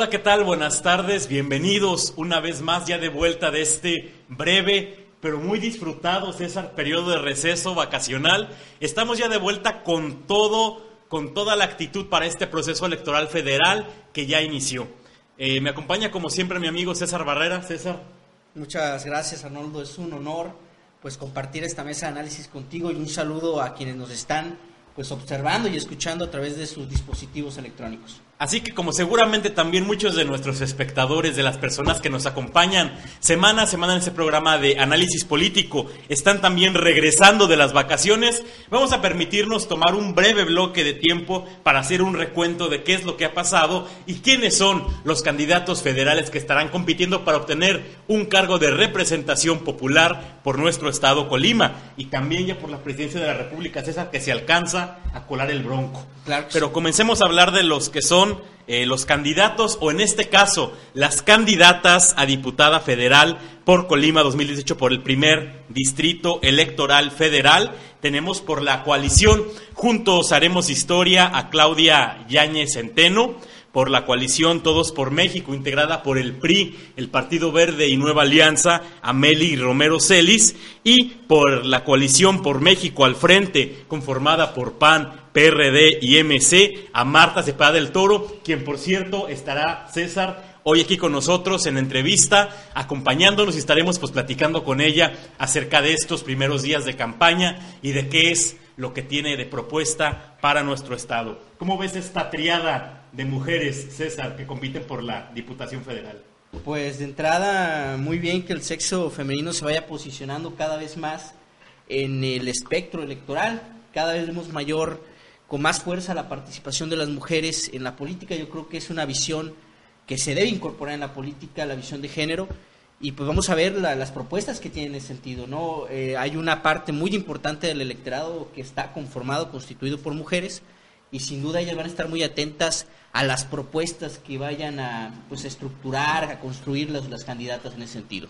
Hola, ¿qué tal? Buenas tardes, bienvenidos una vez más ya de vuelta de este breve pero muy disfrutado, César, periodo de receso vacacional. Estamos ya de vuelta con todo, con toda la actitud para este proceso electoral federal que ya inició. Eh, me acompaña como siempre mi amigo César Barrera. César. Muchas gracias, Arnoldo. Es un honor pues compartir esta mesa de análisis contigo y un saludo a quienes nos están pues observando y escuchando a través de sus dispositivos electrónicos. Así que como seguramente también muchos de nuestros espectadores, de las personas que nos acompañan semana a semana en ese programa de análisis político, están también regresando de las vacaciones, vamos a permitirnos tomar un breve bloque de tiempo para hacer un recuento de qué es lo que ha pasado y quiénes son los candidatos federales que estarán compitiendo para obtener un cargo de representación popular por nuestro estado Colima y también ya por la presidencia de la República César que se alcanza a colar el bronco. Pero comencemos a hablar de los que son eh, los candidatos, o en este caso, las candidatas a diputada federal por Colima 2018 por el primer distrito electoral federal. Tenemos por la coalición Juntos Haremos Historia a Claudia Yáñez Centeno por la coalición Todos por México, integrada por el PRI, el Partido Verde y Nueva Alianza, Ameli Romero Celis, y por la coalición por México al frente, conformada por PAN, PRD y MC, a Marta Cepeda del Toro, quien por cierto estará César hoy aquí con nosotros en entrevista, acompañándonos y estaremos pues platicando con ella acerca de estos primeros días de campaña y de qué es lo que tiene de propuesta para nuestro estado. ¿Cómo ves esta triada de mujeres, César, que compiten por la Diputación Federal? Pues de entrada, muy bien que el sexo femenino se vaya posicionando cada vez más en el espectro electoral. Cada vez vemos mayor, con más fuerza la participación de las mujeres en la política. Yo creo que es una visión que se debe incorporar en la política, la visión de género, y pues vamos a ver las propuestas que tienen ese sentido, ¿no? Eh, hay una parte muy importante del electorado que está conformado, constituido por mujeres, y sin duda ellas van a estar muy atentas a las propuestas que vayan a pues, estructurar, a construir las, las candidatas en ese sentido.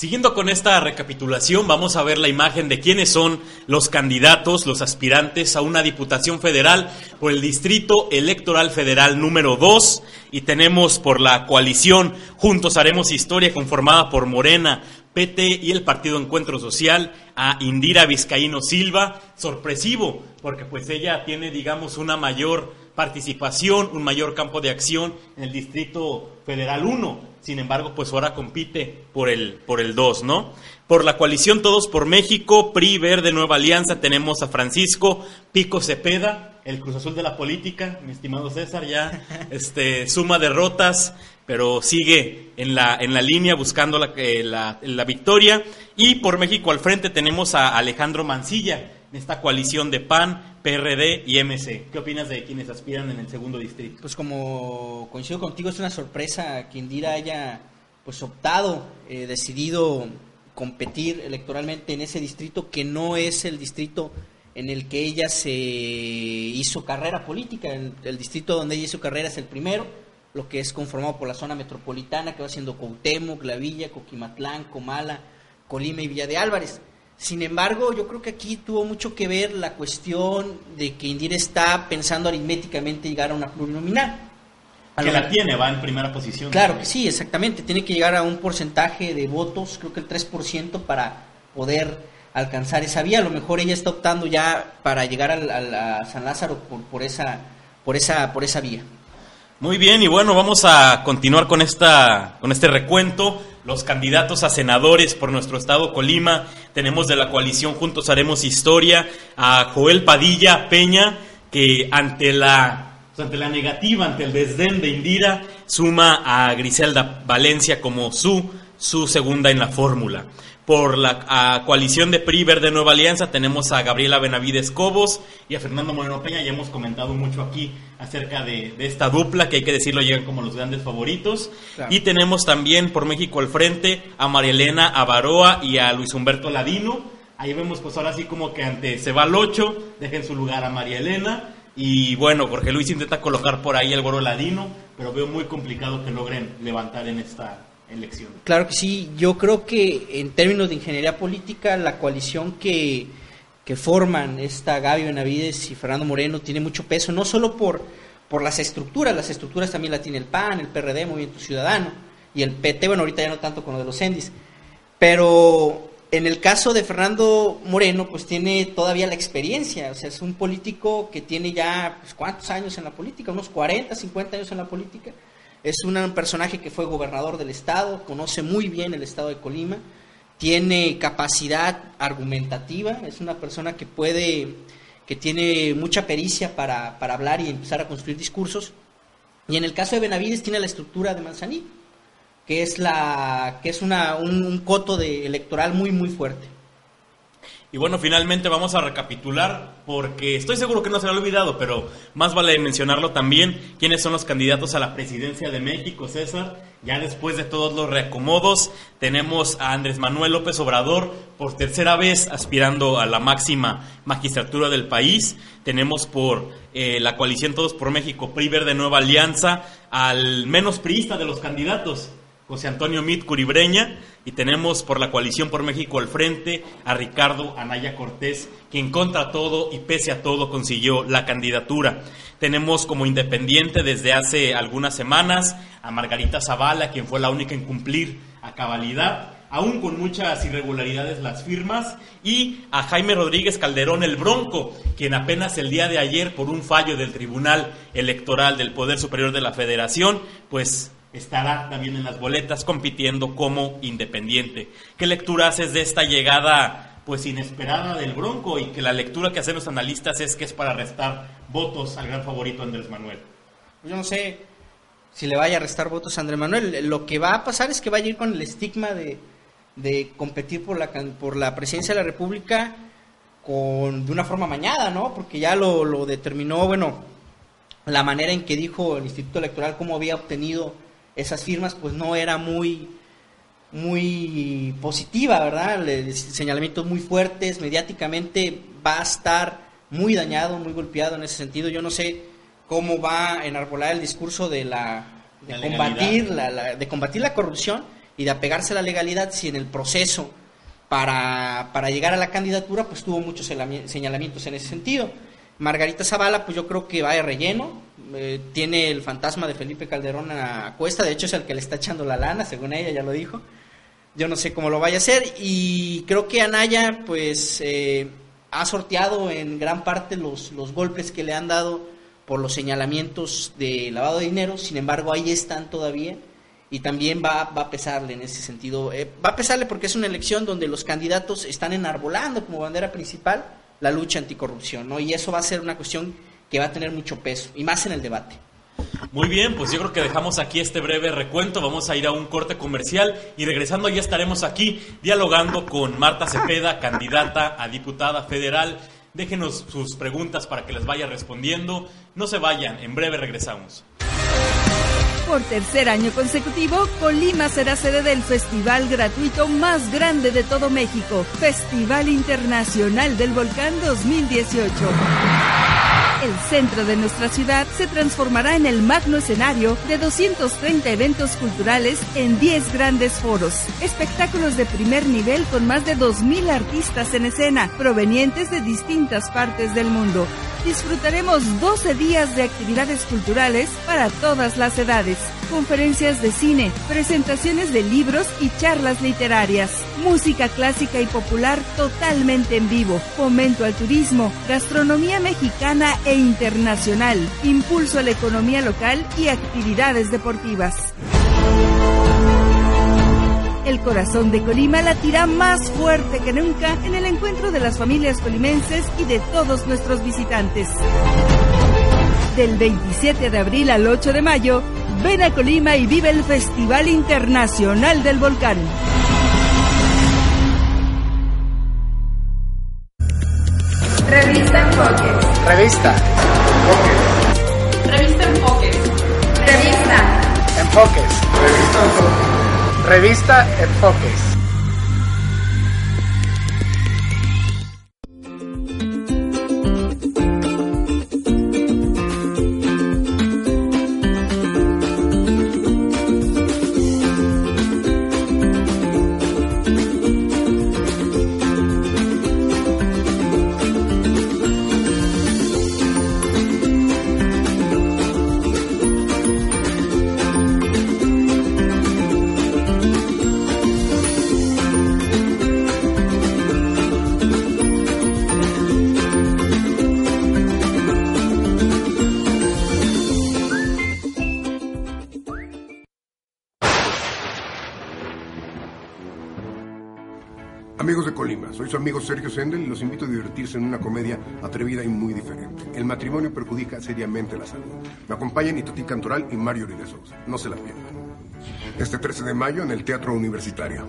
Siguiendo con esta recapitulación, vamos a ver la imagen de quiénes son los candidatos, los aspirantes a una diputación federal por el Distrito Electoral Federal número 2 y tenemos por la coalición Juntos Haremos Historia conformada por Morena, PT y el Partido Encuentro Social a Indira Vizcaíno Silva, sorpresivo, porque pues ella tiene digamos una mayor participación, un mayor campo de acción en el Distrito Federal 1 sin embargo, pues ahora compite por el, por el 2, ¿no? Por la coalición Todos por México, PRI, Verde, Nueva Alianza, tenemos a Francisco Pico Cepeda, el Cruz Azul de la política, mi estimado César, ya este, suma derrotas, pero sigue en la, en la línea buscando la, eh, la, la victoria. Y por México al frente tenemos a Alejandro Mancilla, en esta coalición de PAN, PRD y MC. ¿Qué opinas de quienes aspiran en el segundo distrito? Pues como coincido contigo, es una sorpresa que Indira haya pues optado, eh, decidido competir electoralmente en ese distrito que no es el distrito en el que ella se hizo carrera política. El, el, distrito donde ella hizo carrera es el primero, lo que es conformado por la zona metropolitana, que va siendo Cuauhtémoc, La Villa, Coquimatlán, Comala, Colima y Villa de Álvarez. Sin embargo, yo creo que aquí tuvo mucho que ver la cuestión de que Indira está pensando aritméticamente llegar a una plurinominal. que la tiene, va en primera posición. Claro que sí, exactamente. Tiene que llegar a un porcentaje de votos, creo que el 3%, para poder alcanzar esa vía. A lo mejor ella está optando ya para llegar a, San Lázaro por, por, esa, por, esa, por esa vía. Muy bien, y bueno, vamos a continuar con, esta, con este recuento los candidatos a senadores por nuestro estado Colima. Tenemos de la coalición Juntos Haremos Historia a Joel Padilla Peña, que ante la, pues, ante la negativa, ante el desdén de Indira, suma a Griselda Valencia como su, su segunda en la fórmula. Por la coalición de PRI Verde Nueva Alianza tenemos a Gabriela Benavides Cobos y a Fernando Moreno Peña. Ya hemos comentado mucho aquí acerca de, esta dupla, que hay que decirlo, llegan como los grandes favoritos. Y tenemos también por México al frente a María Elena Avaroa y a Luis Humberto Ladino. Ahí vemos pues ahora sí como que ante se va el 8, dejen su lugar a María Elena. Y bueno, Jorge Luis intenta colocar por ahí el Goro Ladino, pero veo muy complicado que logren levantar en esta, elección. Claro que sí, yo creo que en términos de ingeniería política, la coalición que, que forman esta Gaby Benavides y Fernando Moreno tiene mucho peso, no solo por, por las estructuras, las estructuras también la tiene el PAN, el PRD, Movimiento Ciudadano, y el PT, bueno, ahorita ya no tanto con lo de los ENDIS, pero en el caso de Fernando Moreno, pues tiene todavía la experiencia, o sea, es un político que tiene ya, pues, ¿cuántos años en la política? Unos 40, 50 años en la política. Es un personaje que fue gobernador del estado, conoce muy bien el estado de Colima, tiene capacidad argumentativa, es una persona que puede que tiene mucha pericia para, hablar y empezar a construir discursos. Y en el caso de Benavides tiene la estructura de Manzanillo, que es, la, que es una, un, coto de electoral muy, muy fuerte. Y bueno, finalmente vamos a recapitular, porque estoy seguro que no se lo ha olvidado, pero más vale mencionarlo también, quiénes son los candidatos a la presidencia de México, César. Ya después de todos los reacomodos, tenemos a Andrés Manuel López Obrador por tercera vez aspirando a la máxima magistratura del país. Tenemos por eh, la coalición Todos por México, PRI Verde Nueva Alianza, al menos priista de los candidatos, José Antonio Mit Curibreña, y tenemos por la coalición por México al frente a Ricardo Anaya Cortés, quien contra todo y pese a todo consiguió la candidatura. Tenemos como independiente desde hace algunas semanas a Margarita Zavala, quien fue la única en cumplir a cabalidad, aún con muchas irregularidades las firmas, y a Jaime Rodríguez Calderón el Bronco, quien apenas el día de ayer, por un fallo del Tribunal Electoral del Poder Superior de la Federación, pues estará también en las boletas compitiendo como independiente. ¿Qué lectura haces de esta llegada pues inesperada del Bronco y que la lectura que hacen los analistas es que es para restar votos al gran favorito Andrés Manuel? Yo no sé si le vaya a restar votos a Andrés Manuel. Lo que va a pasar es que va a ir con el estigma de, de competir por la, por la presidencia de la República con, de una forma mañada, ¿no? Porque ya lo, lo determinó, bueno, la manera en que dijo el Instituto Electoral cómo había obtenido esas firmas pues no era muy muy positiva, ¿verdad? Señalamientos muy fuertes, mediáticamente va a estar muy dañado, muy golpeado en ese sentido. Yo no sé cómo va a enarbolar el discurso de la de combatir la, de combatir la corrupción y de apegarse a la legalidad si en el proceso para, para llegar a la candidatura pues tuvo muchos señalamientos en ese sentido. Margarita Zavala, pues yo creo que va de relleno. Eh, tiene el fantasma de Felipe Calderón a cuesta. De hecho, es el que le está echando la lana, según ella, ya lo dijo. Yo no sé cómo lo vaya a hacer. Y creo que Anaya, pues, eh, ha sorteado en gran parte los, los golpes que le han dado por los señalamientos de lavado de dinero. Sin embargo, ahí están todavía. Y también va, va a pesarle en ese sentido. Eh, va a pesarle porque es una elección donde los candidatos están enarbolando como bandera principal la lucha anticorrupción, ¿no? Y eso va a ser una cuestión que va a tener mucho peso, y más en el debate. Muy bien, pues yo creo que dejamos aquí este breve recuento, vamos a ir a un corte comercial y regresando ya estaremos aquí dialogando con Marta Cepeda, candidata a diputada federal. Déjenos sus preguntas para que les vaya respondiendo. No se vayan, en breve regresamos. Por tercer año consecutivo, Colima será sede del festival gratuito más grande de todo México, Festival Internacional del Volcán 2018. El centro de nuestra ciudad se transformará en el magno escenario de 230 eventos culturales en 10 grandes foros, espectáculos de primer nivel con más de 2.000 artistas en escena provenientes de distintas partes del mundo. Disfrutaremos 12 días de actividades culturales para todas las edades, conferencias de cine, presentaciones de libros y charlas literarias, música clásica y popular totalmente en vivo, fomento al turismo, gastronomía mexicana e internacional, impulso a la economía local y actividades deportivas. El corazón de Colima latirá más fuerte que nunca en el encuentro de las familias colimenses y de todos nuestros visitantes. Del 27 de abril al 8 de mayo, ven a Colima y vive el Festival Internacional del Volcán. Revista Enfoques. Revista. Revista Enfoques. Revista. Enfoques. Revista Enfoques. Revista Enfoques. Divertirse en una comedia atrevida y muy diferente. El matrimonio perjudica seriamente la salud. Me acompañan Itati Cantoral y Mario Uribe Sousa. No se la pierdan. Este 13 de mayo en el Teatro Universitario.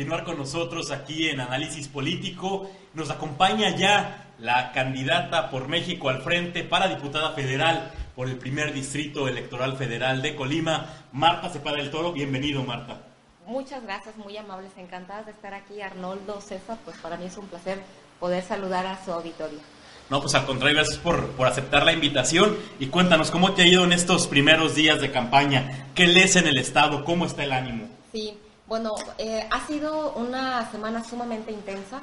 Continuar con nosotros aquí en Análisis Político. Nos acompaña ya la candidata por México al frente para diputada federal por el primer distrito electoral federal de Colima, Marta Cepeda del Toro. Bienvenido, Marta. Muchas gracias, muy amables, encantadas de estar aquí. Arnoldo, César, pues para mí es un placer poder saludar a su auditorio. No, pues al contrario, gracias por, por aceptar la invitación y cuéntanos cómo te ha ido en estos primeros días de campaña, qué lees en el Estado, cómo está el ánimo. Sí, bueno, eh, ha sido una semana sumamente intensa.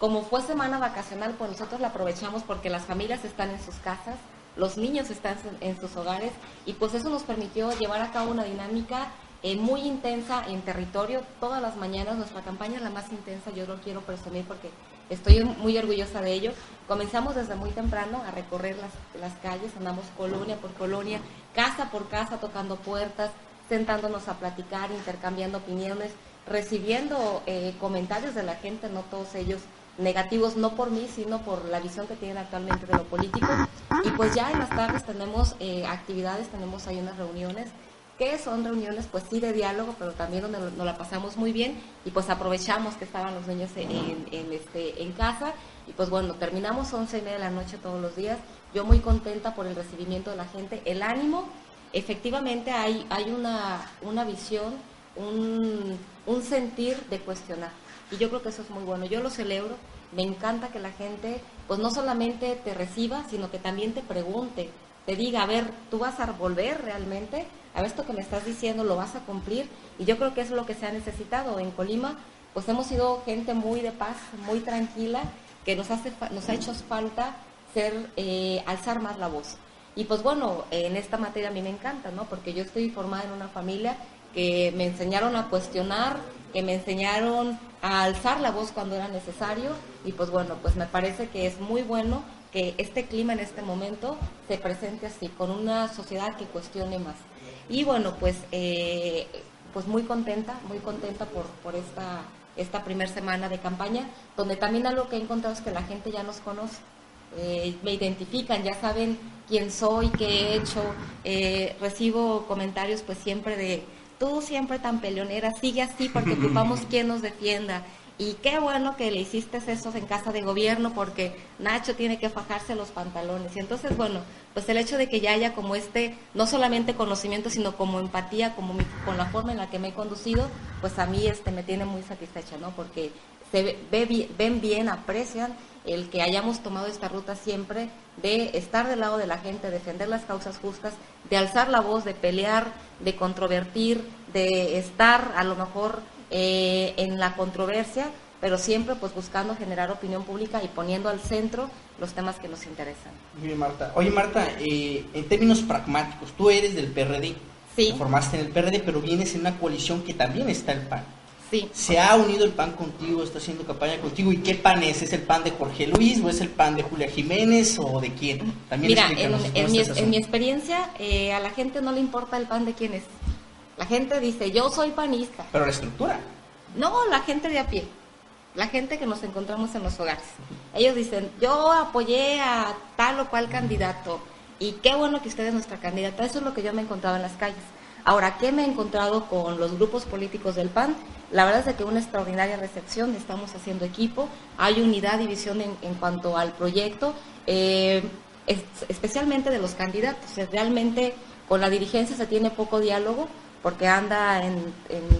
Como fue semana vacacional, pues nosotros la aprovechamos porque las familias están en sus casas, los niños están en sus hogares y pues eso nos permitió llevar a cabo una dinámica eh, muy intensa en territorio. Todas las mañanas nuestra campaña es la más intensa, yo lo quiero presumir porque estoy muy orgullosa de ello. Comenzamos desde muy temprano a recorrer las, las calles, andamos colonia por colonia, casa por casa, tocando puertas, sentándonos a platicar, intercambiando opiniones, recibiendo eh, comentarios de la gente, no todos ellos negativos, no por mí, sino por la visión que tienen actualmente de lo político. Y pues ya en las tardes tenemos eh, actividades, tenemos ahí unas reuniones, que son reuniones pues sí de diálogo, pero también donde nos la pasamos muy bien y pues aprovechamos que estaban los niños en, este, en casa y pues bueno, terminamos once y media de la noche todos los días. Yo muy contenta por el recibimiento de la gente, el ánimo efectivamente hay, hay una, una visión, un, un, sentir de cuestionar. Y yo creo que eso es muy bueno. Yo lo celebro, me encanta que la gente, pues no solamente te reciba, sino que también te pregunte, te diga, a ver, ¿tú vas a volver realmente? A ver, esto que me estás diciendo, ¿lo vas a cumplir? Y yo creo que es lo que se ha necesitado. En Colima, pues hemos sido gente muy de paz, muy tranquila, que nos, hace, nos ha hecho falta ser, eh, alzar más la voz. Y pues bueno, en esta materia a mí me encanta, ¿no? Porque yo estoy formada en una familia que me enseñaron a cuestionar, que me enseñaron a alzar la voz cuando era necesario y pues bueno, pues me parece que es muy bueno que este clima en este momento se presente así, con una sociedad que cuestione más. Y bueno, pues, eh, pues muy contenta, muy contenta por, por esta, esta primera semana de campaña, donde también algo que he encontrado es que la gente ya nos conoce. Eh, me identifican, ya saben quién soy, qué he hecho. Eh, recibo comentarios pues siempre de, tú siempre tan peleonera, sigue así porque ocupamos quien nos defienda. Y qué bueno que le hiciste eso en casa de gobierno porque Nacho tiene que fajarse los pantalones. Y entonces, bueno, pues el hecho de que ya haya como este, no solamente conocimiento, sino como empatía, como con la forma en la que me he conducido, pues a mí este me tiene muy satisfecha, ¿no? Porque se ve, ven bien, aprecian el que hayamos tomado esta ruta siempre de estar del lado de la gente, defender las causas justas, de alzar la voz, de pelear, de controvertir, de estar a lo mejor eh, en la controversia, pero siempre pues buscando generar opinión pública y poniendo al centro los temas que nos interesan. Muy bien, Marta. Oye, Marta, eh, en términos pragmáticos, tú eres del PRD. Sí. Te formaste en el PRD, pero vienes en una coalición que también está el PAN. Sí. ¿Se ha unido el PAN contigo? ¿Está haciendo campaña contigo? ¿Y qué PAN es? ¿Es el PAN de Jorge Luis o es el PAN de Julia Jiménez o de quién? También Mira, en, mi, en, mi, experiencia, eh, a la gente no le importa el PAN de quién es. La gente dice, yo soy panista. Pero la estructura. No, la gente de a pie. La gente que nos encontramos en los hogares. Ellos dicen, yo apoyé a tal o cual candidato. Y qué bueno que usted es nuestra candidata. Eso es lo que yo me he encontrado en las calles. Ahora, ¿qué me he encontrado con los grupos políticos del PAN? La verdad es que una extraordinaria recepción, estamos haciendo equipo, hay unidad y visión en, cuanto al proyecto, eh, especialmente de los candidatos. Realmente con la dirigencia se tiene poco diálogo porque anda en,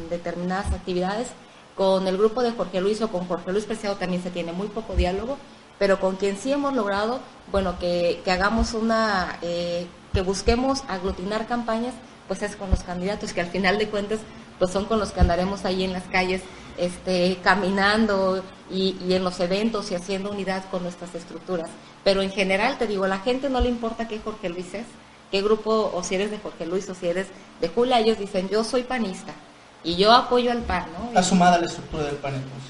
determinadas actividades. Con el grupo de Jorge Luis o con Jorge Luis Preciado también se tiene muy poco diálogo, pero con quien sí hemos logrado, bueno, que, hagamos una, eh, que busquemos aglutinar campañas pues es con los candidatos, que al final de cuentas pues son con los que andaremos ahí en las calles este, caminando y, y en los eventos y haciendo unidad con nuestras estructuras. Pero en general, te digo, a la gente no le importa qué Jorge Luis es, qué grupo, o si eres de Jorge Luis o si eres de Julia, ellos dicen, yo soy panista y yo apoyo al PAN, ¿no? Está sumada la estructura del PAN entonces.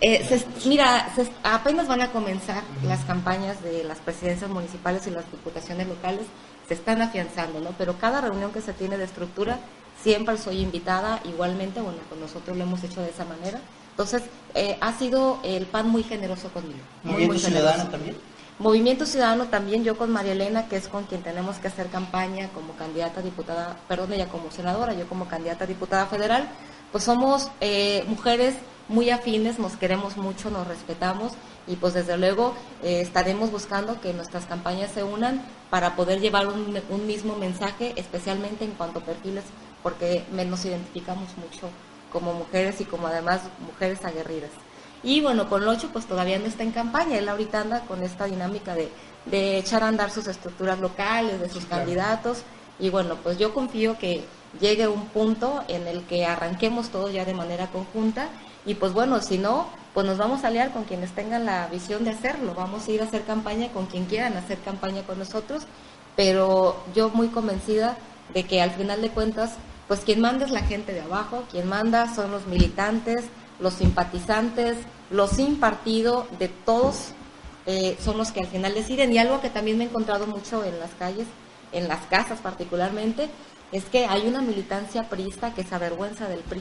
Eh, se- mira, se- apenas van a comenzar las campañas de las presidencias municipales y las diputaciones locales, se están afianzando, ¿no? Pero cada reunión que se tiene de estructura, siempre soy invitada, igualmente, bueno, pues nosotros lo hemos hecho de esa manera. Entonces, eh, ha sido el PAN muy generoso conmigo. Movimiento muy Ciudadano también. Movimiento Ciudadano también, yo con María Elena, que es con quien tenemos que hacer campaña como candidata a diputada, perdón, ella como senadora, yo como candidata a diputada federal, pues somos eh, mujeres muy afines, nos queremos mucho, nos respetamos y pues desde luego eh, estaremos buscando que nuestras campañas se unan para poder llevar un, un mismo mensaje, especialmente en cuanto a perfiles, porque nos identificamos mucho como mujeres y como además mujeres aguerridas. Y bueno, con Locho pues todavía no está en campaña, él ahorita anda con esta dinámica de, de echar a andar sus estructuras locales, de sus candidatos. Y bueno, pues yo confío que llegue un punto en el que arranquemos todo ya de manera conjunta. Y pues bueno, si no, pues nos vamos a aliar con quienes tengan la visión de hacerlo. Vamos a ir a hacer campaña con quien quieran hacer campaña con nosotros. Pero yo muy convencida de que al final de cuentas, pues quien manda es la gente de abajo, quien manda son los militantes, los simpatizantes, los sin partido, de todos eh, son los que al final deciden. Y algo que también me he encontrado mucho en las calles, en las casas particularmente, es que hay una militancia priista que se avergüenza del PRI.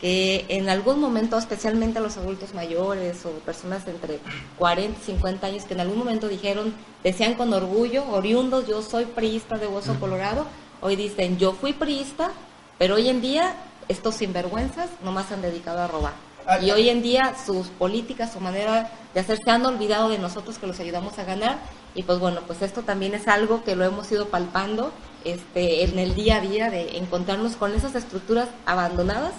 Que en algún momento, especialmente los adultos mayores o personas entre 40 y 50 años, que en algún momento dijeron, decían con orgullo, oriundos, yo soy priista de Hueso Colorado, hoy dicen, yo fui priista, pero hoy en día estos sinvergüenzas nomás se han dedicado a robar. Ah, Y hoy en día sus políticas, su manera de hacer, se han olvidado de nosotros que los ayudamos a ganar. Y pues bueno, pues esto también es algo que lo hemos ido palpando este, en el día a día de encontrarnos con esas estructuras abandonadas,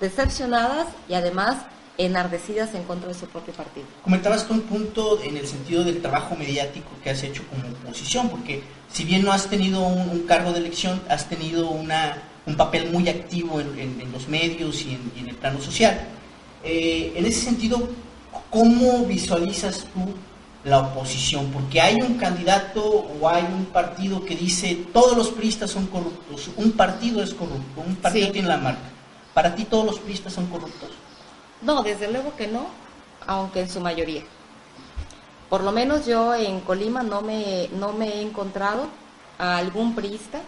decepcionadas y además enardecidas en contra de su propio partido. Comentabas tú un punto en el sentido del trabajo mediático que has hecho como oposición, porque si bien no has tenido un, un cargo de elección, has tenido una, un papel muy activo en, en- en los medios y en, y en el plano social. Eh, en ese sentido, ¿cómo visualizas tú la oposición? Porque hay un candidato o hay un partido que dice todos los priistas son corruptos, un partido es corrupto, un partido Sí. tiene la marca. ¿Para ti todos los priistas son corruptos? No, desde luego que no, aunque en su mayoría. Por lo menos yo en Colima no me, no me he encontrado a algún priista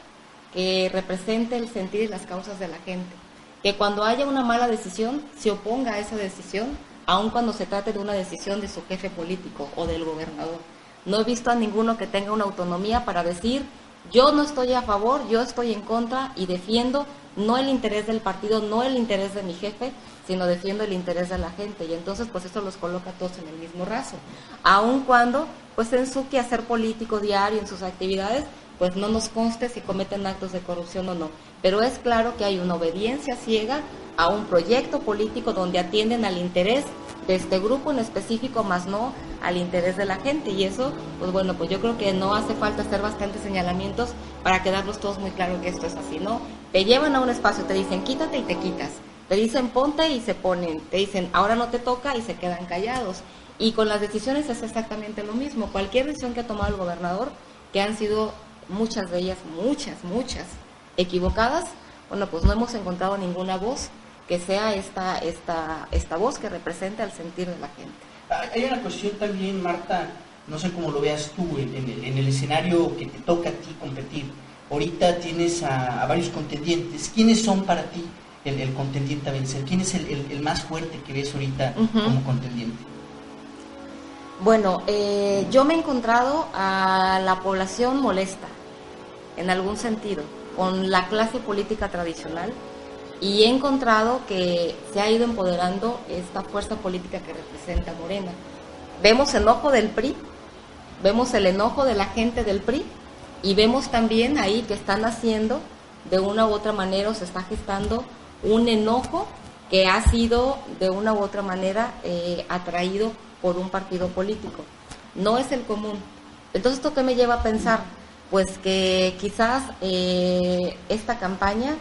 que represente el sentir y las causas de la gente. Que cuando haya una mala decisión se oponga a esa decisión, aun cuando se trate de una decisión de su jefe político o del gobernador. No he visto a ninguno que tenga una autonomía para decir, yo no estoy a favor, yo estoy en contra y defiendo no el interés del partido, no el interés de mi jefe, sino defiendo el interés de la gente. Y entonces, pues eso los coloca todos en el mismo raso. Aun cuando, pues en su quehacer político diario, en sus actividades, pues no nos conste si cometen actos de corrupción o no. Pero es claro que hay una obediencia ciega a un proyecto político donde atienden al interés de este grupo en específico, más no al interés de la gente. Y eso, pues bueno, pues yo creo que no hace falta hacer bastantes señalamientos para quedarnos todos muy claro que esto es así, ¿no? Te llevan a un espacio, te dicen quítate y te quitas. Te dicen ponte y se ponen. Te dicen ahora no te toca y se quedan callados. Y con las decisiones es exactamente lo mismo. Cualquier decisión que ha tomado el gobernador, que han sido muchas de ellas, muchas, muchas, equivocadas, bueno, pues no hemos encontrado ninguna voz que sea esta, esta, esta voz que represente al sentir de la gente. Hay una cuestión también, Marta, no sé cómo lo veas tú, en, en el, en el escenario que te toca a ti competir. Ahorita tienes a, a varios contendientes. ¿Quiénes son para ti el, el contendiente a vencer? ¿Quién es el, más fuerte que ves ahorita como contendiente? Bueno, eh, yo me he encontrado a la población molesta, en algún sentido, con la clase política tradicional y he encontrado que se ha ido empoderando esta fuerza política que representa Morena. Vemos enojo del PRI, vemos el enojo de la gente del PRI y vemos también ahí que están haciendo de una u otra manera o se está gestando un enojo que ha sido de una u otra manera eh, atraído por un partido político. No es el común. Entonces, ¿esto qué me lleva a pensar? Pues que quizás eh, esta campaña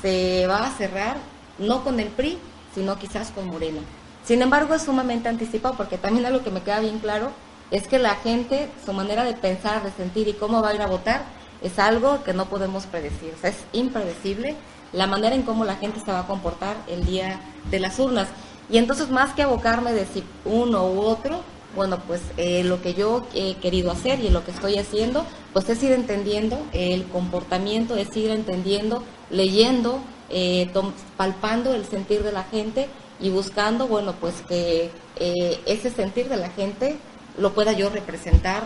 se va a cerrar no con el PRI, sino quizás con Morena. Sin embargo, es sumamente anticipado porque también algo que me queda bien claro es que la gente, su manera de pensar, de sentir y cómo va a ir a votar es algo que no podemos predecir, o sea, es impredecible la manera en cómo la gente se va a comportar el día de las urnas. Y entonces, más que abocarme de si uno u otro, bueno, pues eh, lo que yo he querido hacer y lo que estoy haciendo, pues es ir entendiendo el comportamiento, es ir entendiendo, leyendo, eh, palpando el sentir de la gente y buscando, bueno, pues que eh, ese sentir de la gente lo pueda yo representar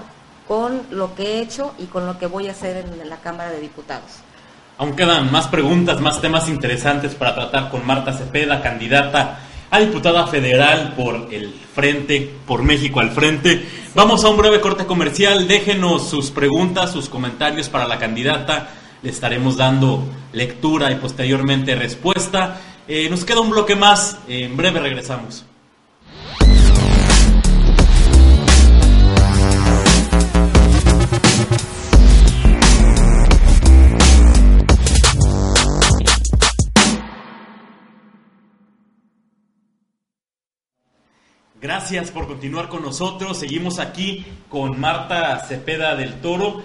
con lo que he hecho y con lo que voy a hacer en la Cámara de Diputados. Aún quedan más preguntas, más temas interesantes para tratar con Marta Cepeda, candidata a diputada federal por el Frente, por México al Frente. Vamos a un breve corte comercial. Déjenos sus preguntas, sus comentarios para la candidata. Le estaremos dando lectura y posteriormente respuesta. Eh, nos queda un bloque más. En breve regresamos. Gracias por continuar con nosotros. Seguimos aquí con Marta Cepeda del Toro.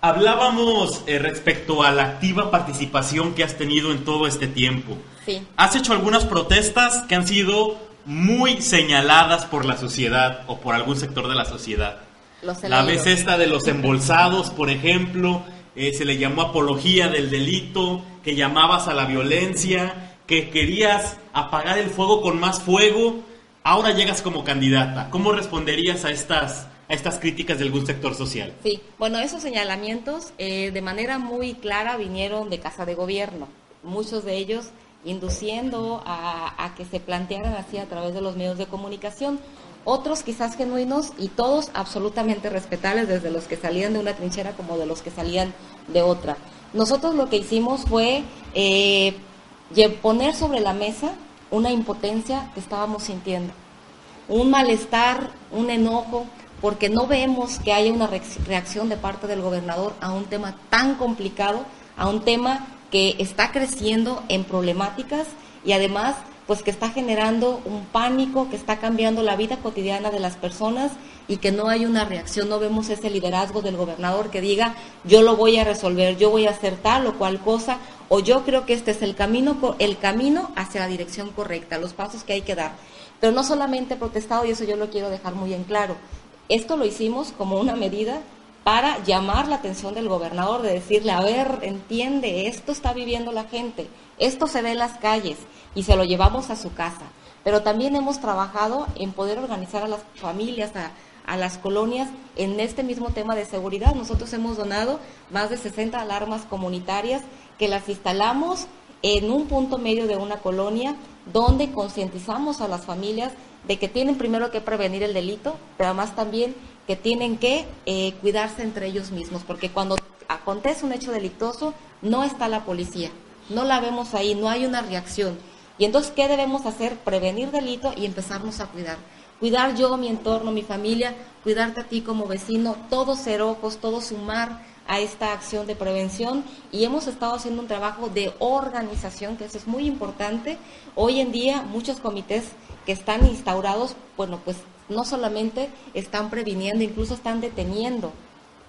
Hablábamos eh, respecto a la activa participación que has tenido en todo este tiempo. Sí. Has hecho algunas protestas que han sido muy señaladas por la sociedad o por algún sector de la sociedad. Los La vez esta de los embolsados, por ejemplo, eh, se le llamó apología del delito, que llamabas a la violencia, que querías apagar el fuego con más fuego. Ahora llegas como candidata. ¿Cómo responderías a estas, a estas críticas de algún sector social? Sí, bueno, esos señalamientos eh, de manera muy clara vinieron de Casa de Gobierno, muchos de ellos induciendo a, que se plantearan así a través de los medios de comunicación, otros quizás genuinos y todos absolutamente respetables, desde los que salían de una trinchera como de los que salían de otra. Nosotros lo que hicimos fue eh, poner sobre la mesa una impotencia que estábamos sintiendo. Un malestar, un enojo, porque no vemos que haya una reacc- reacción de parte del gobernador a un tema tan complicado, a un tema que está creciendo en problemáticas y además pues que está generando un pánico, que está cambiando la vida cotidiana de las personas y que no hay una reacción, no vemos ese liderazgo del gobernador que diga yo lo voy a resolver, yo voy a hacer tal o cual cosa, o yo creo que este es el camino, el camino hacia la dirección correcta, los pasos que hay que dar. Pero no solamente protestado, y eso yo lo quiero dejar muy en claro. Esto lo hicimos como una medida para llamar la atención del gobernador, de decirle, a ver, entiende, esto está viviendo la gente, esto se ve en las calles, y se lo llevamos a su casa. Pero también hemos trabajado en poder organizar a las familias, a, a las colonias en este mismo tema de seguridad. Nosotros hemos donado más de 60 alarmas comunitarias que las instalamos en un punto medio de una colonia donde concientizamos a las familias de que tienen primero que prevenir el delito, pero además también que tienen que eh, cuidarse entre ellos mismos, porque cuando acontece un hecho delictuoso no está la policía, no la vemos ahí, no hay una reacción. Y entonces, ¿qué debemos hacer? Prevenir delito y empezarnos a cuidar. Cuidar yo, mi entorno, mi familia, cuidarte a ti como vecino, todos ser ojos, todos sumar a esta acción de prevención y hemos estado haciendo un trabajo de organización, que eso es muy importante. Hoy en día muchos comités que están instaurados, bueno, pues no solamente están previniendo, incluso están deteniendo.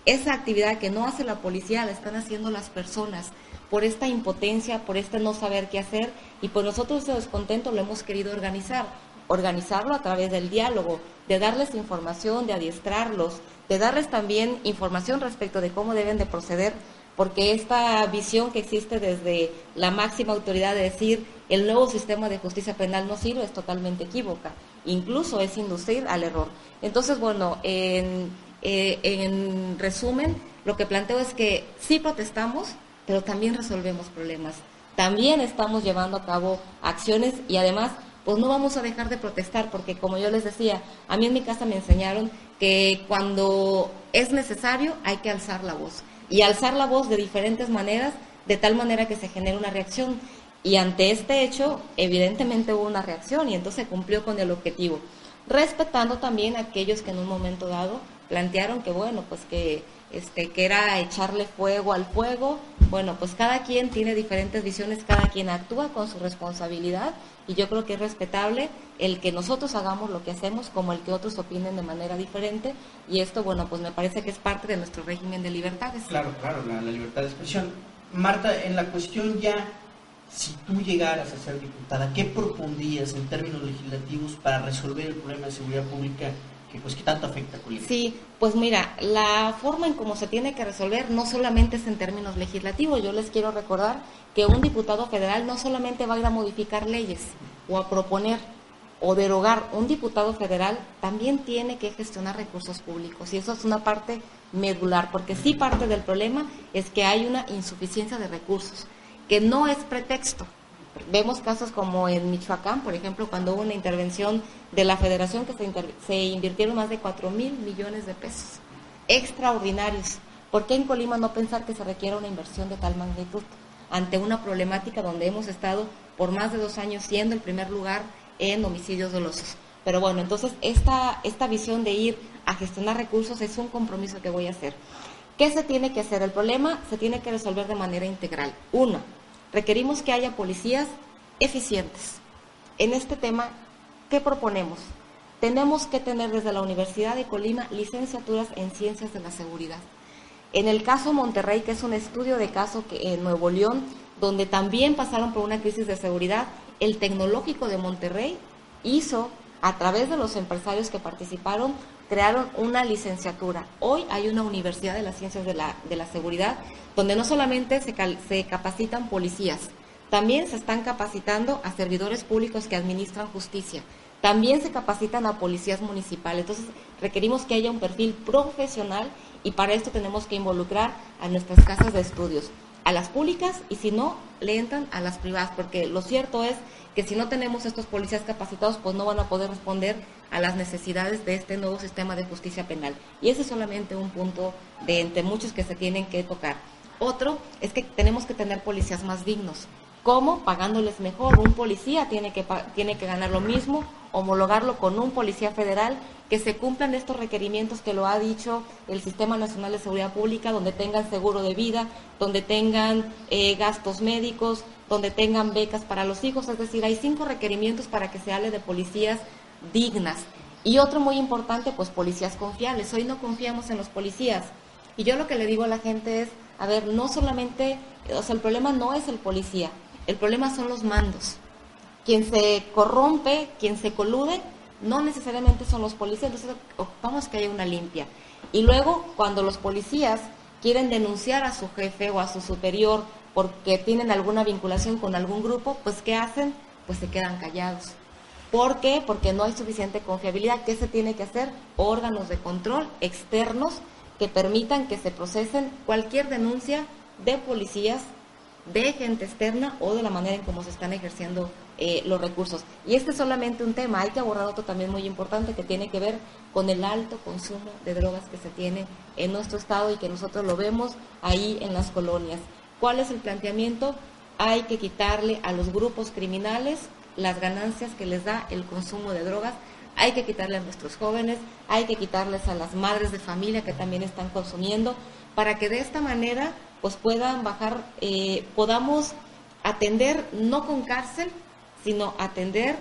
Esa actividad que no hace la policía la están haciendo las personas por esta impotencia, por este no saber qué hacer y por nosotros ese descontento lo hemos querido organizar. Organizarlo a través del diálogo, de darles información, de adiestrarlos, de darles también información respecto de cómo deben de proceder, porque esta visión que existe desde la máxima autoridad de decir el nuevo sistema de justicia penal no sirve es totalmente equívoca, incluso es inducir al error. Entonces, bueno, en, eh, en resumen, lo que planteo es que sí protestamos, pero también resolvemos problemas. También estamos llevando a cabo acciones y además pues no vamos a dejar de protestar porque como yo les decía, a mí en mi casa me enseñaron que cuando es necesario hay que alzar la voz y alzar la voz de diferentes maneras, de tal manera que se genere una reacción. Y ante este hecho, evidentemente hubo una reacción y entonces se cumplió con el objetivo, respetando también a aquellos que en un momento dado plantearon que bueno, pues que este que era echarle fuego al fuego bueno, pues cada quien tiene diferentes visiones, cada quien actúa con su responsabilidad y yo creo que es respetable el que nosotros hagamos lo que hacemos como el que otros opinen de manera diferente y esto, bueno, pues me parece que es parte de nuestro régimen de libertades. Claro, claro, la, la libertad de expresión. Marta, en la cuestión ya, si tú llegaras a ser diputada, ¿qué propondrías en términos legislativos para resolver el problema de seguridad pública que pues tanto afecta a? Sí, pues mira, la forma en cómo se tiene que resolver no solamente es en términos legislativos. Yo les quiero recordar que un diputado federal no solamente va a ir a modificar leyes o a proponer o derogar. Un diputado federal también tiene que gestionar recursos públicos y eso es una parte medular, porque sí parte del problema es que hay una insuficiencia de recursos, que no es pretexto. Vemos casos como en Michoacán, por ejemplo, cuando hubo una intervención de la federación que se, se invirtieron más de 4 mil millones de pesos. Extraordinarios. ¿Por qué en Colima no pensar que se requiere una inversión de tal magnitud? Ante una problemática donde hemos estado por más de dos años siendo el primer lugar en homicidios dolosos. Pero bueno, entonces esta, esta visión de ir a gestionar recursos es un compromiso que voy a hacer. ¿Qué se tiene que hacer? El problema se tiene que resolver de manera integral. Uno, requerimos que haya policías eficientes. En este tema, ¿qué proponemos? Tenemos que tener desde la Universidad de Colima licenciaturas en ciencias de la seguridad. En el caso Monterrey, que es un estudio de caso en Nuevo León, donde también pasaron por una crisis de seguridad, el Tecnológico de Monterrey hizo, a través de los empresarios que participaron, crearon una licenciatura. Hoy hay una Universidad de las Ciencias de la, de la Seguridad, donde no solamente se, cal- se capacitan policías, también se están capacitando a servidores públicos que administran justicia. También se capacitan a policías municipales. Entonces, requerimos que haya un perfil profesional y para esto tenemos que involucrar a nuestras casas de estudios, a las públicas y si no, le entran a las privadas, porque lo cierto es que si no tenemos estos policías capacitados, pues no van a poder responder a las necesidades de este nuevo sistema de justicia penal. Y ese es solamente un punto de entre muchos que se tienen que tocar. Otro es que tenemos que tener policías más dignos. ¿Cómo? Pagándoles mejor. Un policía tiene que, tiene que ganar lo mismo, homologarlo con un policía federal, que se cumplan estos requerimientos que lo ha dicho el Sistema Nacional de Seguridad Pública, donde tengan seguro de vida, donde tengan eh, gastos médicos, donde tengan becas para los hijos. Es decir, hay cinco requerimientos para que se hable de policías dignas. Y otro muy importante, pues policías confiables. Hoy no confiamos en los policías. Y yo lo que le digo a la gente es, a ver, no solamente, o sea, el problema no es el policía, el problema son los mandos. Quien se corrompe, quien se colude, no necesariamente son los policías, entonces ocupamos que haya una limpia. Y luego, cuando los policías quieren denunciar a su jefe o a su superior porque tienen alguna vinculación con algún grupo, pues ¿qué hacen? Pues se quedan callados. ¿Por qué? Porque no hay suficiente confiabilidad. ¿Qué se tiene que hacer? Órganos de control externos que permitan que se procesen cualquier denuncia de policías, de gente externa o de la manera en cómo se están ejerciendo eh, los recursos. Y este es solamente un tema. Hay que abordar otro también muy importante que tiene que ver con el alto consumo de drogas que se tiene en nuestro estado y que nosotros lo vemos ahí en las colonias. ¿Cuál es el planteamiento? Hay que quitarle a los grupos criminales las ganancias que les da el consumo de drogas. Hay que quitarle a nuestros jóvenes, hay que quitarles a las madres de familia que también están consumiendo, para que de esta manera pues puedan bajar, eh, podamos atender no con cárcel, sino atender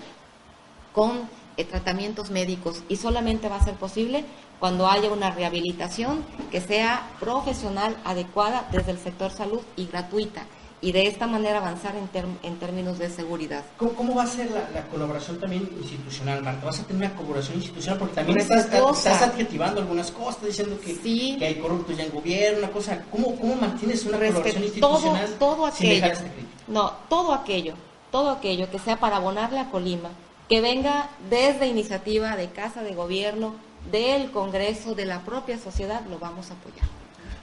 con eh, tratamientos médicos. Y solamente va a ser posible cuando haya una rehabilitación que sea profesional, adecuada desde el sector salud y gratuita y de esta manera avanzar en, en términos de seguridad. ¿Cómo, cómo va a ser la, la colaboración también institucional, Marta? ¿Vas a tener una colaboración institucional? Porque también estás, adjetivando algunas cosas, estás diciendo que, Sí. que hay corruptos ya en gobierno, una cosa. ¿Cómo, cómo mantienes una colaboración Respe- todo, institucional todo sin aquello, dejar crítica? no, todo aquello, todo aquello que sea para abonarle a Colima, que venga desde iniciativa de Casa de Gobierno, del Congreso, de la propia sociedad, lo vamos a apoyar.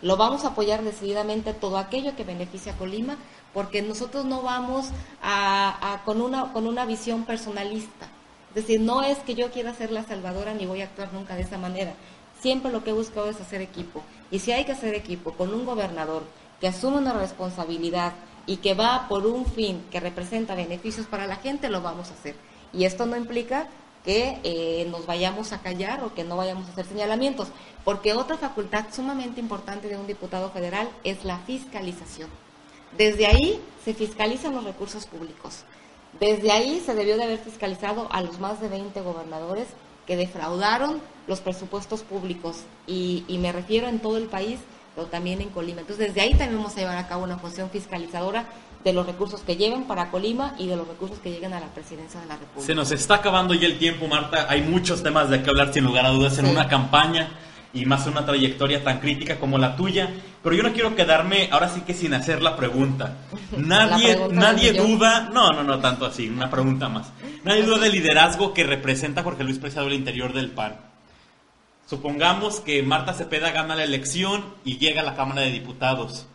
Lo vamos a apoyar decididamente todo aquello que beneficie a Colima, porque nosotros no vamos a- con, una, con una visión personalista. Es decir, no es que yo quiera ser la salvadora ni voy a actuar nunca de esa manera. Siempre lo que he buscado es hacer equipo. Y si hay que hacer equipo con un gobernador que asume una responsabilidad y que va por un fin que representa beneficios para la gente, lo vamos a hacer. Y esto no implica que eh, nos vayamos a callar o que no vayamos a hacer señalamientos, porque otra facultad sumamente importante de un diputado federal es la fiscalización. Desde ahí se fiscalizan los recursos públicos. Desde ahí se debió de haber fiscalizado a los más de 20 gobernadores que defraudaron los presupuestos públicos y, y me refiero en todo el país, pero también en Colima. Entonces, desde ahí también vamos a llevar a cabo una función fiscalizadora de los recursos que lleven para Colima y de los recursos que lleguen a la presidencia de la República. Se nos está acabando ya el tiempo, Marta. Hay muchos temas de que hablar, sin lugar a dudas, en una campaña y más en una trayectoria tan crítica como la tuya. Pero yo no quiero quedarme ahora sí que sin hacer la pregunta. Nadie, pregunta nadie duda, no, no, no tanto así, una pregunta más. Nadie duda del liderazgo que representa Jorge Luis Preciado al interior del PAN. Supongamos que Marta Cepeda gana la elección y llega a la Cámara de Diputados.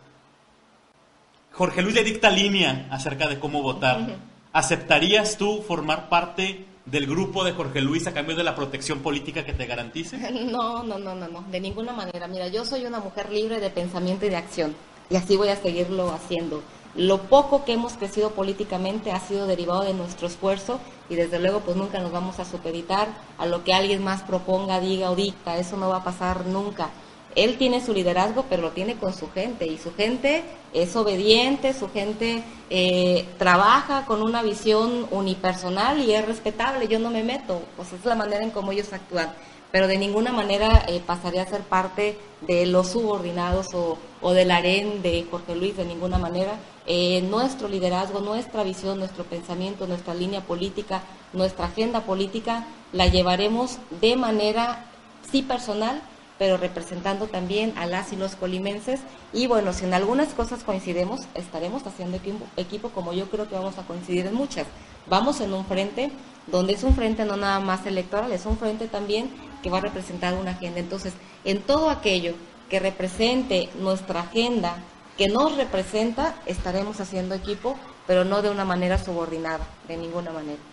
Jorge Luis le dicta línea acerca de cómo votar. ¿Aceptarías tú formar parte del grupo de Jorge Luis a cambio de la protección política que te garantice? No, no, no, no, no, de ninguna manera. Mira, yo soy una mujer libre de pensamiento y de acción y así voy a seguirlo haciendo. Lo poco que hemos crecido políticamente ha sido derivado de nuestro esfuerzo y desde luego pues nunca nos vamos a supeditar a lo que alguien más proponga, diga o dicta. Eso no va a pasar nunca. Él tiene su liderazgo, pero lo tiene con su gente y su gente es obediente, su gente eh, trabaja con una visión unipersonal y es respetable. Yo no me meto, pues es la manera en cómo ellos actúan pero de ninguna manera eh, pasaría a ser parte de los subordinados o, del harén de Jorge Luis, de ninguna manera. Eh, nuestro liderazgo, nuestra visión, nuestro pensamiento, nuestra línea política, nuestra agenda política, la llevaremos de manera, sí personal, pero representando también a las y los colimenses. Y bueno, si en algunas cosas coincidimos, estaremos haciendo equipo, equipo como yo creo que vamos a coincidir en muchas. Vamos en un frente donde es un frente no nada más electoral, es un frente también que va a representar una agenda. Entonces, en todo aquello que represente nuestra agenda, que nos representa, estaremos haciendo equipo, pero no de una manera subordinada, de ninguna manera.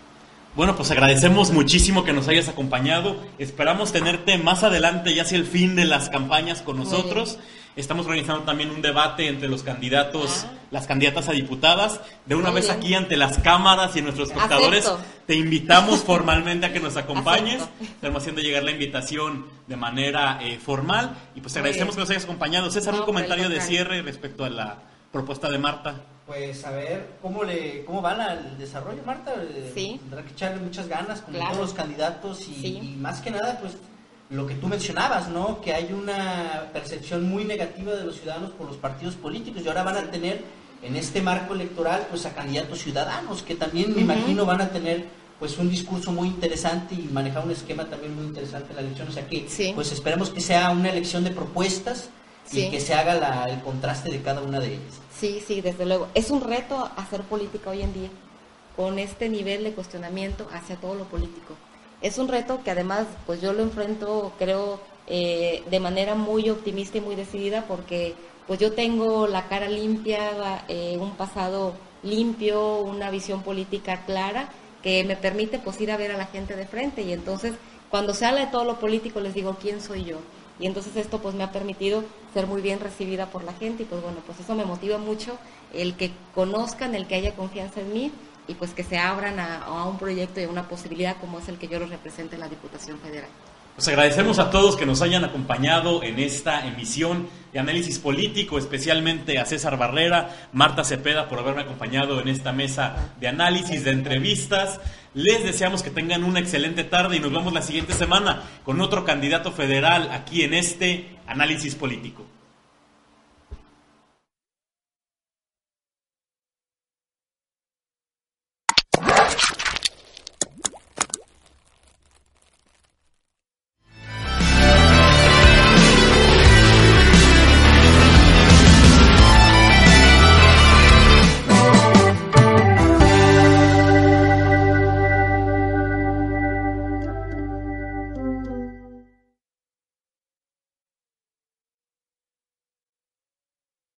Bueno, pues agradecemos muchísimo que nos hayas acompañado. Esperamos tenerte más adelante, ya hacia el fin de las campañas con nosotros. Estamos organizando también un debate entre los candidatos, Ah. las candidatas a diputadas. De una Muy vez bien. aquí ante las cámaras y nuestros espectadores, Acepto. te invitamos formalmente a que nos acompañes. Acepto. Estamos haciendo llegar la invitación de manera eh, formal. Y pues agradecemos que nos hayas acompañado. César, No, un comentario de cierre respecto a la propuesta de Marta. Pues a ver cómo le cómo va la- el desarrollo, Marta. Eh, Sí. Tendrá que echarle muchas ganas Claro. todos los candidatos y, Sí. y más que nada, pues lo que tú mencionabas, ¿no? Que hay una percepción muy negativa de los ciudadanos por los partidos políticos y ahora van a tener en este marco electoral pues a candidatos ciudadanos que también me imagino van a tener pues un discurso muy interesante y manejar un esquema también muy interesante en la elección. O sea que Sí. pues esperemos que sea una elección de propuestas y que se haga la- el contraste de cada una de ellas. Sí, sí, desde luego. Es un reto hacer política hoy en día, con este nivel de cuestionamiento hacia todo lo político. Es un reto que además, pues yo lo enfrento, creo, eh, de manera muy optimista y muy decidida, porque pues yo tengo la cara limpia, eh, un pasado limpio, una visión política clara, que me permite pues ir a ver a la gente de frente. Y entonces, cuando se habla de todo lo político, les digo, ¿quién soy yo? Y entonces esto pues me ha permitido ser muy bien recibida por la gente y pues bueno, pues eso me motiva mucho el que conozcan, el que haya confianza en mí y pues que se abran a, a un proyecto y a una posibilidad como es el que yo los represente en la Diputación Federal. Pues agradecemos a todos que nos hayan acompañado en esta emisión de análisis político, especialmente a César Barrera, Marta Cepeda por haberme acompañado en esta mesa de análisis, de entrevistas. Les deseamos que tengan una excelente tarde y nos vemos la siguiente semana con otro candidato federal aquí en este análisis político.